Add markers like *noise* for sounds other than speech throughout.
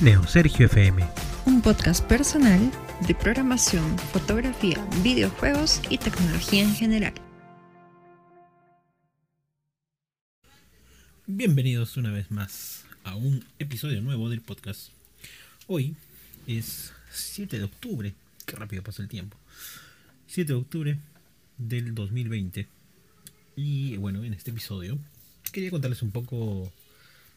Neo Sergio FM. Un podcast personal de programación, fotografía, videojuegos y tecnología en general. Bienvenidos una vez más a un episodio nuevo del podcast. Hoy es 7 de octubre, qué rápido pasa el tiempo. 7 de octubre del 2020. Y bueno, en este episodio quería contarles un poco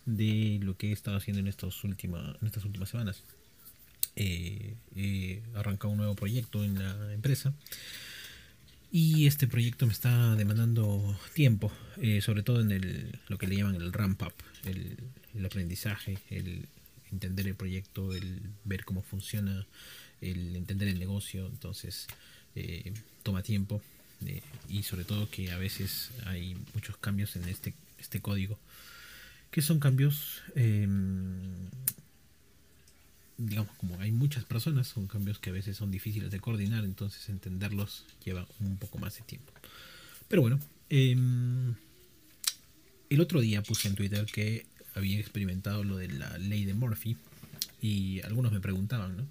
de lo que he estado haciendo en, estos última, en estas últimas semanas. Eh, arrancado un nuevo proyecto en la empresa y este proyecto me está demandando tiempo, eh, sobre todo en el, lo que le llaman el ramp up, el, aprendizaje, el entender el proyecto, el ver cómo funciona, el entender el negocio. Entonces, eh, toma tiempo y sobre todo que a veces hay muchos cambios en este, este código que son cambios, em, digamos, como hay muchas personas, son cambios que a veces son difíciles de coordinar, entonces entenderlos lleva un poco más de tiempo. Pero bueno, em, el otro día puse en Twitter que había experimentado lo de la ley de Murphy y algunos me preguntaban, ¿no?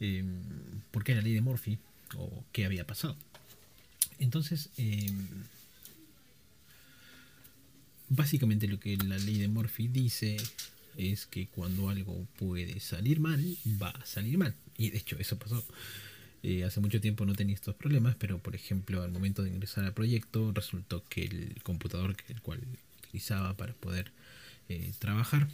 Em, ¿Por qué la ley de Murphy? ¿O qué había pasado? Entonces, Básicamente lo que la ley de Murphy dice es que cuando algo puede salir mal, va a salir mal. Y de hecho eso pasó. Eh, hace mucho tiempo no tenía estos problemas, pero por ejemplo al momento de ingresar al proyecto resultó que el computador que el cual utilizaba para poder eh, trabajar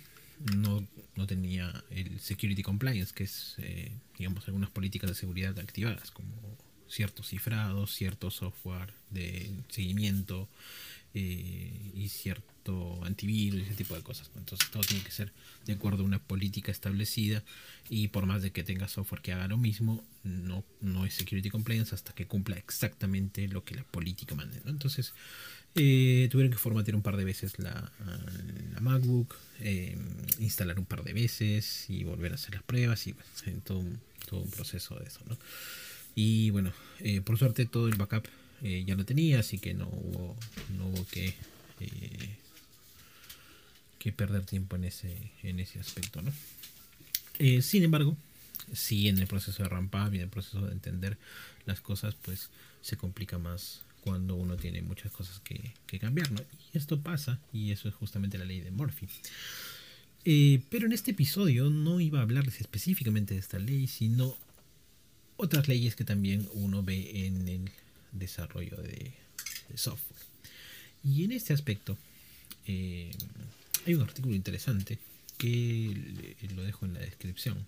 no, no, tenía el security compliance, que es eh, digamos algunas políticas de seguridad activadas, como ciertos cifrados, cierto software de seguimiento, eh, y cierto antivirus y ese tipo de cosas. Entonces todo tiene que ser de acuerdo a una política establecida y por más de que tenga software que haga lo mismo, no, no es security compliance hasta que cumpla exactamente lo que la política mande. Entonces eh, tuvieron que formatear un par de veces la, la MacBook, eh, instalar un par de veces y volver a hacer las pruebas y todo, un, todo un proceso de eso. ¿no? Y bueno, por suerte todo el backup eh, ya lo tenía, así que no hubo, no hubo que, eh, que perder tiempo en ese, en ese aspecto. ¿no? Eh, sin embargo, si en el proceso de ramp up y en el proceso de entender las cosas, pues se complica más cuando uno tiene muchas cosas que, que cambiar. ¿no? Y esto pasa, y eso es justamente la ley de Murphy. pero en este episodio no iba a hablarles específicamente de esta ley, sino otras leyes que también uno ve en el desarrollo de, software. Y en este aspecto eh, hay un artículo interesante que lo dejo en la descripción,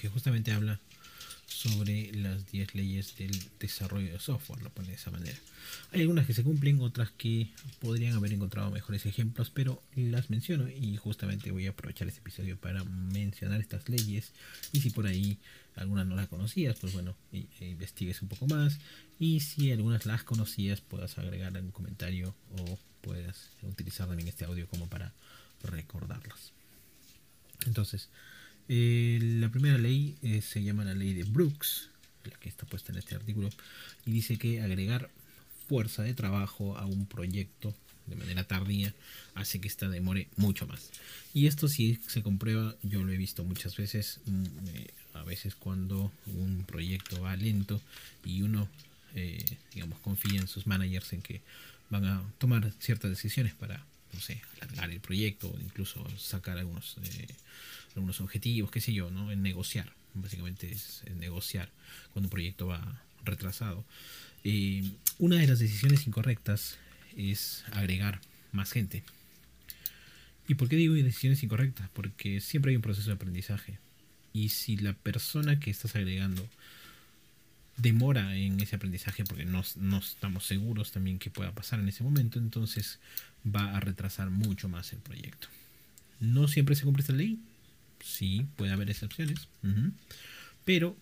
que justamente habla sobre las 10 leyes del desarrollo de software, lo pone de esa manera. Hay algunas que se cumplen, otras que podrían haber encontrado mejores ejemplos, pero las menciono y justamente voy a aprovechar este episodio para mencionar estas leyes y si por ahí algunas no las conocías, pues bueno, investigues un poco más y si algunas las conocías puedas agregar un comentario o puedas utilizar también este audio como para recordarlas. Entonces, eh, la primera ley eh, se llama la ley de Brooks, la que está puesta en este artículo, y dice que agregar fuerza de trabajo a un proyecto de manera tardía hace que ésta demore mucho más. Y esto sí se comprueba, yo lo he visto muchas veces, mm, eh, a veces cuando un proyecto va lento y uno, digamos, confía en sus managers en que van a tomar ciertas decisiones para, no sé, alargar el proyecto o incluso sacar algunos algunos objetivos, qué sé yo, ¿no? En negociar. Básicamente es, negociar cuando un proyecto va retrasado. Eh, una de las decisiones incorrectas es agregar más gente. ¿Y por qué digo decisiones incorrectas? Porque siempre hay un proceso de aprendizaje. Y si la persona que estás agregando demora en ese aprendizaje porque no, no, estamos seguros también que pueda pasar en ese momento, entonces va a retrasar mucho más el proyecto. No siempre se cumple esta ley, sí, puede haber excepciones, pero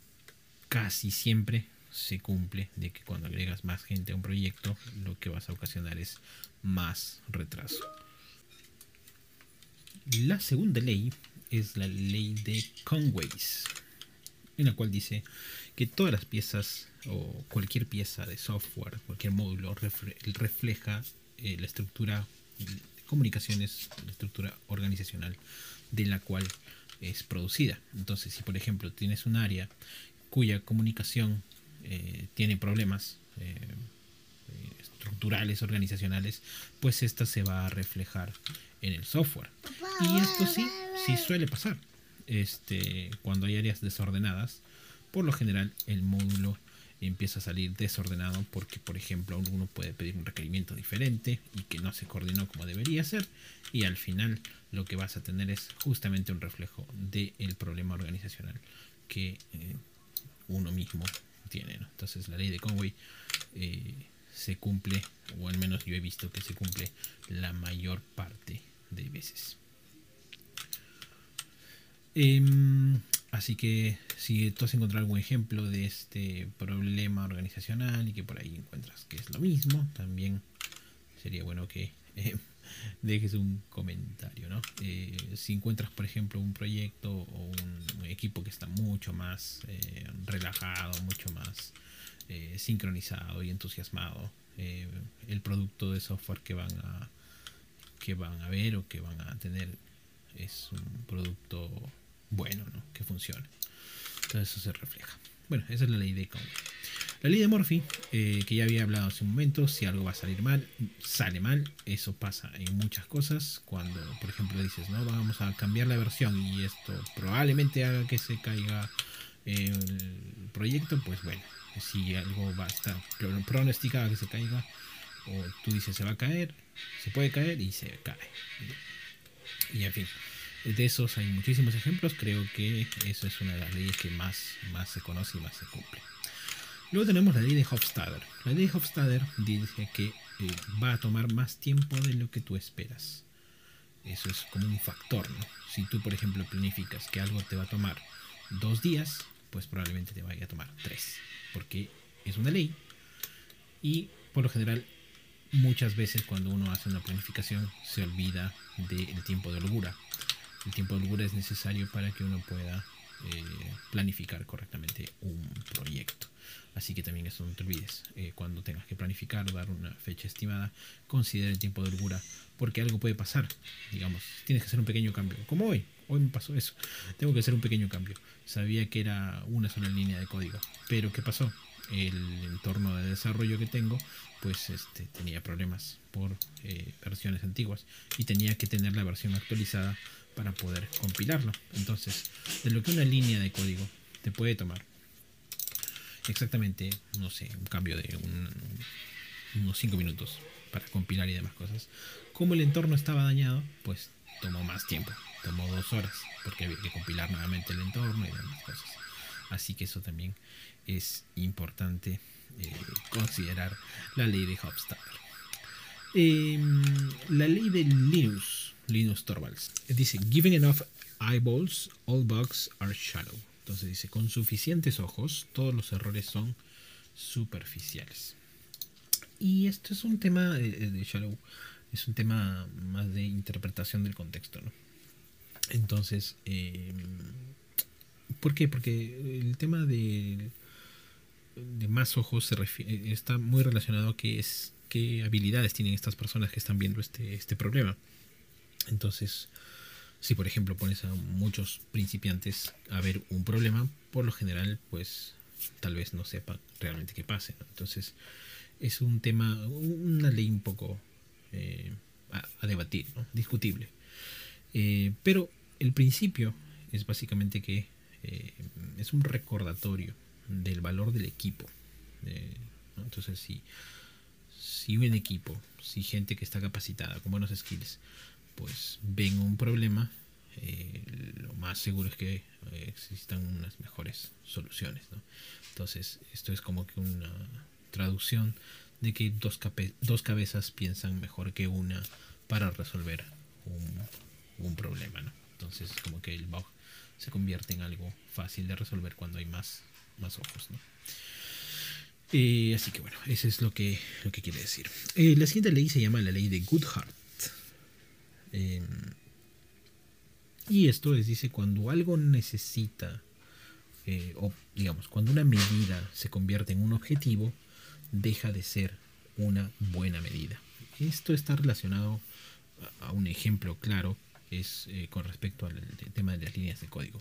casi siempre se cumple de que cuando agregas más gente a un proyecto, lo que vas a ocasionar es más retraso. La segunda ley es la ley de Conways, en la cual dice que todas las piezas o cualquier pieza de software, cualquier módulo refleja eh, la estructura de comunicaciones, la estructura organizacional de la cual es producida. Entonces, si por ejemplo tienes un área cuya comunicación eh, tiene problemas eh, estructurales, organizacionales, pues esta se va a reflejar en el software. Y esto sí, sí suele pasar. Este, cuando hay áreas desordenadas, por lo general el módulo empieza a salir desordenado porque, por ejemplo, uno puede pedir un requerimiento diferente y que no se coordinó como debería ser y al final lo que vas a tener es justamente un reflejo del problema organizacional que eh, uno mismo tiene. Entonces la ley de Conway eh, se cumple, o al menos yo he visto que se cumple la mayor parte de veces. Em, así que si tú has encontrado algún ejemplo de este problema organizacional y que por ahí encuentras que es lo mismo, también sería bueno que eh, *laughs* dejes un comentario. ¿no? Eh, si encuentras, por ejemplo, un proyecto o un, equipo que está mucho más eh, relajado, mucho más sincronizado y entusiasmado, el producto de software que van a que van a ver o que van a tener es un producto bueno, ¿no? Que funcione. Entonces eso se refleja. Bueno, esa es la ley de Conway. La ley de Murphy, eh, que ya había hablado hace un momento, si algo va a salir mal, sale mal. Eso pasa en muchas cosas. Cuando, por ejemplo, dices, no, vamos a cambiar la versión y esto probablemente haga que se caiga el proyecto, pues bueno, si algo va a estar pronosticado que se caiga, o tú dices se va a caer, se puede caer y se cae. Y en fin, de esos hay muchísimos ejemplos. Creo que eso es una de las leyes que más, más se conoce y más se cumple. Luego tenemos la ley de Hofstadter. La ley de Hofstadter dice que eh, va a tomar más tiempo de lo que tú esperas. Eso es como un factor, ¿no? Si tú, por ejemplo, planificas que algo te va a tomar dos días, pues probablemente te vaya a tomar tres. Porque es una ley. Y por lo general, muchas veces cuando uno hace una planificación, se olvida del tiempo de holgura el tiempo de holgura es necesario para que uno pueda eh, planificar correctamente un proyecto. Así que también eso no te olvides. Eh, cuando tengas que planificar, dar una fecha estimada, considera el tiempo de holgura, porque algo puede pasar. Digamos, tienes que hacer un pequeño cambio. Como hoy, hoy me pasó eso. Tengo que hacer un pequeño cambio. Sabía que era una sola línea de código, pero ¿qué pasó? El entorno de desarrollo que tengo, pues este, tenía problemas por eh, versiones antiguas y tenía que tener la versión actualizada para poder compilarlo. Entonces, de lo que una línea de código te puede tomar exactamente, no sé, un cambio de unos 5 minutos para compilar y demás cosas. Como el entorno estaba dañado, pues tomó más tiempo, tomó dos horas, porque había que compilar nuevamente el entorno y demás cosas. Así que eso también es importante eh, considerar la ley de Hofstadter. Em, la ley de Linux Linus Torvalds. Dice, given enough eyeballs, all bugs are shallow. Entonces dice, con suficientes ojos, todos los errores son superficiales. Y esto es un tema de, shallow, es un tema más de interpretación del contexto, ¿no? Entonces, em, ¿por qué? Porque el tema de, de más ojos se refiere, está muy relacionado a qué, es, qué habilidades tienen estas personas que están viendo este, este problema. Entonces, si por ejemplo pones a muchos principiantes a ver un problema, por lo general, pues tal vez no sepa realmente qué pase. Entonces, es un tema, una ley un poco eh, a, debatir, discutible. Eh, pero el principio es básicamente que eh, es un recordatorio del valor del equipo. Entonces, si, si un equipo, si gente que está capacitada con buenos skills, pues ven un problema, eh, lo más seguro es que eh, existan unas mejores soluciones. Entonces, esto es como que una traducción de que dos, dos cabezas piensan mejor que una para resolver un, problema. ¿no? Entonces, como que el bug se convierte en algo fácil de resolver cuando hay más, más ojos. ¿no? Eh, así que bueno, eso es lo que, lo que quiere decir. la siguiente ley se llama la ley de Goodhart. Em, y esto les dice cuando algo necesita, eh, o digamos, cuando una medida se convierte en un objetivo, deja de ser una buena medida. Esto está relacionado a un ejemplo claro es eh, con respecto al tema de las líneas de código.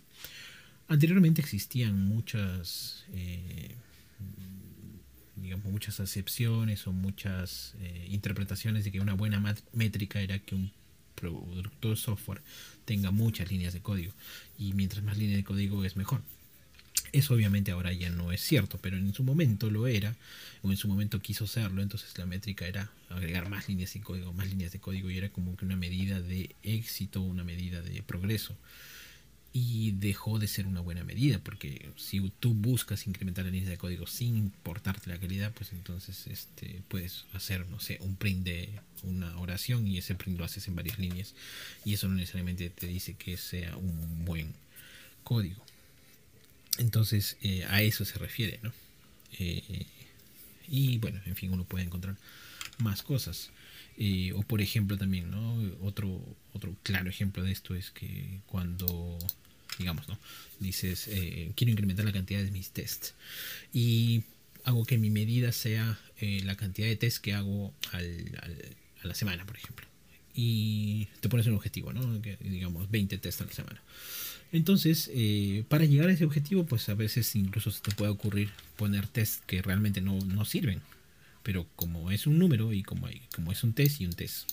Anteriormente existían muchas, eh, digamos, muchas acepciones o muchas interpretaciones de que una buena métrica era que un producto de software tenga muchas líneas de código y mientras más líneas de código es mejor. Eso obviamente ahora ya no es cierto, pero en su momento lo era, o en su momento quiso serlo, entonces la métrica era agregar más líneas de código, más líneas de código, y era como que una medida de éxito, una medida de progreso. Y dejó de ser una buena medida, porque si tú buscas incrementar las líneas de código sin importarte la calidad, pues entonces este, puedes hacer, no sé, un print de una oración y ese print lo haces en varias líneas. Y eso no necesariamente te dice que sea un buen código. Entonces, eh, a eso se refiere, ¿no? Eh, y bueno, en fin, uno puede encontrar más cosas. Eh, o por ejemplo también, ¿no? Otro, otro claro ejemplo de esto es que cuando, digamos, ¿no? Dices, quiero incrementar la cantidad de mis tests. Y hago que mi medida sea la cantidad de tests que hago al, a la semana, por ejemplo. Y te pones un objetivo, ¿no? Que, digamos, 20 tests a la semana. Entonces, eh, para llegar a ese objetivo, pues a veces incluso se te puede ocurrir poner test que realmente no, sirven. Pero como es un número y como, hay, como es un test y un test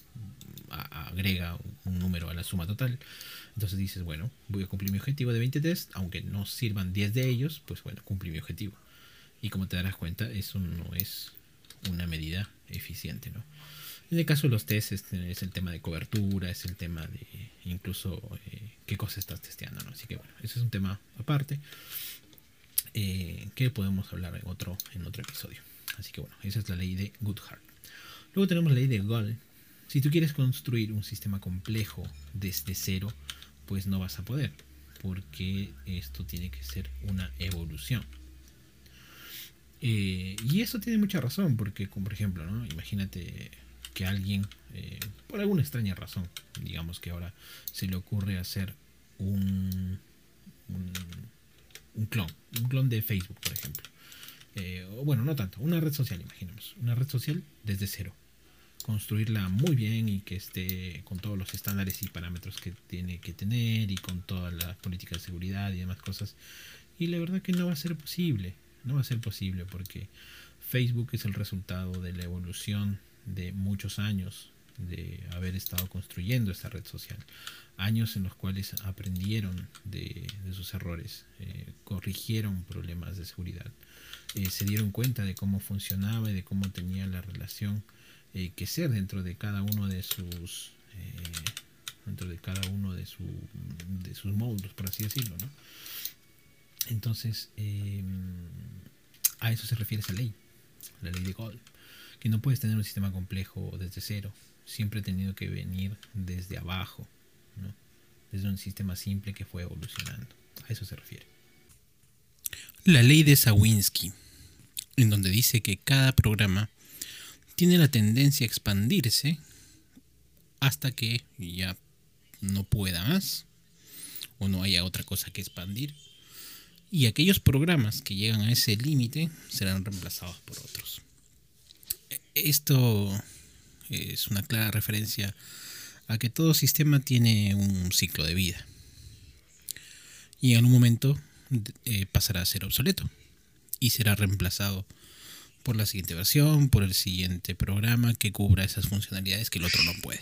agrega un número a la suma total, entonces dices, bueno, voy a cumplir mi objetivo de 20 test, aunque no sirvan 10 de ellos, pues bueno, cumplí mi objetivo. Y como te darás cuenta, eso no es una medida eficiente, ¿no? En el caso de los tests este, es, el tema de cobertura, es el tema de incluso eh, qué cosas estás testeando. ¿no? Así que bueno, ese es un tema aparte eh, que podemos hablar en otro, en otro episodio. Así que bueno, esa es la ley de Goodhart. Luego tenemos la ley de Gall. Si tú quieres construir un sistema complejo desde cero, pues no vas a poder, porque esto tiene que ser una evolución. Eh, y eso tiene mucha razón, porque por ejemplo, ¿no? imagínate que alguien, eh, por alguna extraña razón, digamos que ahora se le ocurre hacer un, un, clon, un clon de Facebook, por ejemplo. Eh, bueno, no tanto, una red social, imaginemos, una red social desde cero. Construirla muy bien y que esté con todos los estándares y parámetros que tiene que tener y con todas las políticas de seguridad y demás cosas. Y la verdad que no va a ser posible, no va a ser posible porque Facebook es el resultado de la evolución de muchos años de haber estado construyendo esta red social. Años en los cuales aprendieron de, sus errores, eh, corrigieron problemas de seguridad, eh, se dieron cuenta de cómo funcionaba y de cómo tenía la relación eh, que ser dentro de cada uno de sus dentro de cada uno de, su, de sus módulos, por así decirlo. ¿no? Entonces, a eso se refiere esa ley, la ley de Gold que no puedes tener un sistema complejo desde cero, siempre he tenido que venir desde abajo, desde un sistema simple que fue evolucionando. A eso se refiere. La ley de Sawinski, en donde dice que cada programa tiene la tendencia a expandirse hasta que ya no pueda más o no haya otra cosa que expandir. Y aquellos programas que llegan a ese límite serán reemplazados por otros esto es una clara referencia a que todo sistema tiene un ciclo de vida. Y en algún momento eh, pasará a ser obsoleto y será reemplazado por la siguiente versión, por el siguiente programa que cubra esas funcionalidades que el otro no puede.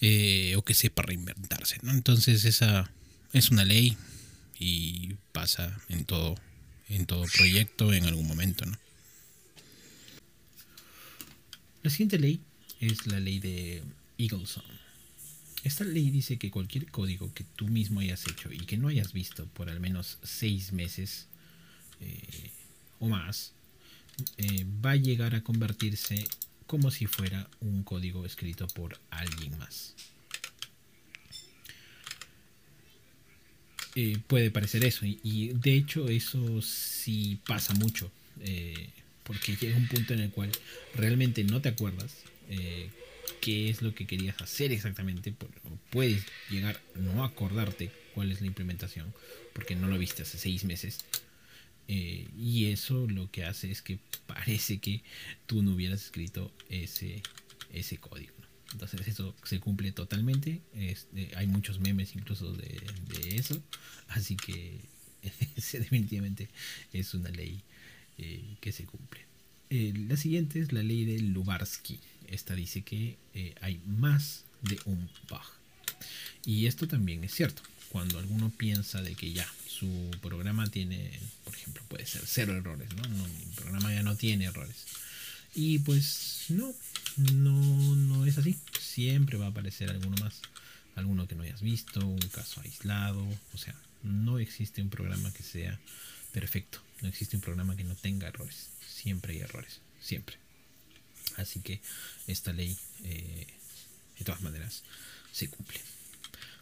Eh, o que sepa reinventarse. Entonces esa es una ley y pasa en todo, en todo proyecto en algún momento. ¿no? La siguiente ley es la ley de Eagleson. Esta ley dice que cualquier código que tú mismo hayas hecho y que no hayas visto por al menos seis meses eh, o más, eh, va a llegar a convertirse como si fuera un código escrito por alguien más. Eh, puede parecer eso y, de hecho eso sí pasa mucho porque llega un punto en el cual realmente no te acuerdas eh, qué es lo que querías hacer exactamente. Puedes llegar no acordarte cuál es la implementación, porque no lo viste hace seis meses. Eh, y eso lo que hace es que parece que tú no hubieras escrito ese, ese código. Entonces eso se cumple totalmente. Este, hay muchos memes incluso de, eso. Así que *laughs* definitivamente es una ley eh, que se cumple. Eh, la siguiente es la ley de Lubarsky. Esta dice que hay más de un bug. Y esto también es cierto. Cuando alguno piensa de que ya su programa tiene, puede ser cero errores, ¿no? no programa ya no tiene errores. Y pues no, no, no es así. Siempre va a aparecer alguno más. Alguno que no hayas visto, un caso aislado. O sea, no existe un programa que sea perfecto. No existe un programa que no tenga errores. Siempre hay errores. Siempre. Así que esta ley, eh, de todas maneras, se cumple.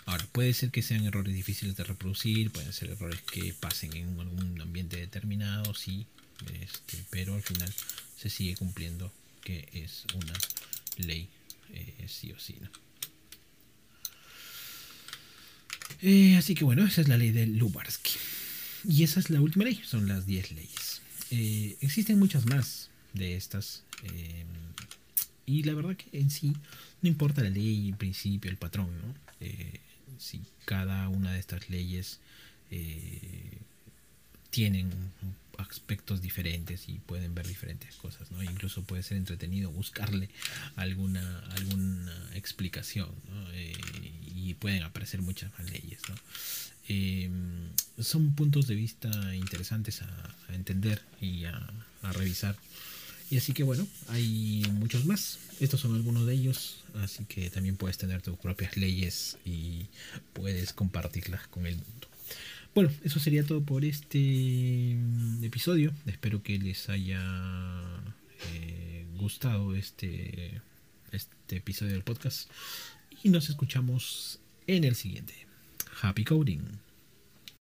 Ahora, puede ser que sean errores difíciles de reproducir, pueden ser errores que pasen en algún ambiente determinado, sí, este, pero al final se sigue cumpliendo que es una ley eh, sí o sí. ¿no? Eh, así que bueno, esa es la ley de Lubarsky. Y esa es la última ley, son las 10 leyes. Eh, existen muchas más de estas. y la verdad que en sí no importa la ley, el principio, el patrón, ¿no? Si cada una de estas leyes tienen aspectos diferentes y pueden ver diferentes cosas, ¿no? Incluso puede ser entretenido buscarle alguna, alguna explicación, eh, y pueden aparecer muchas más leyes, eh, son puntos de vista interesantes a, entender y a, revisar. Y así que bueno, hay muchos más. Estos son algunos de ellos. Así que también puedes tener tus propias leyes y puedes compartirlas con el mundo. Bueno, eso sería todo por este mm, episodio. Espero que les haya eh, gustado este, este episodio del podcast. Y nos escuchamos en el siguiente. Happy Coding.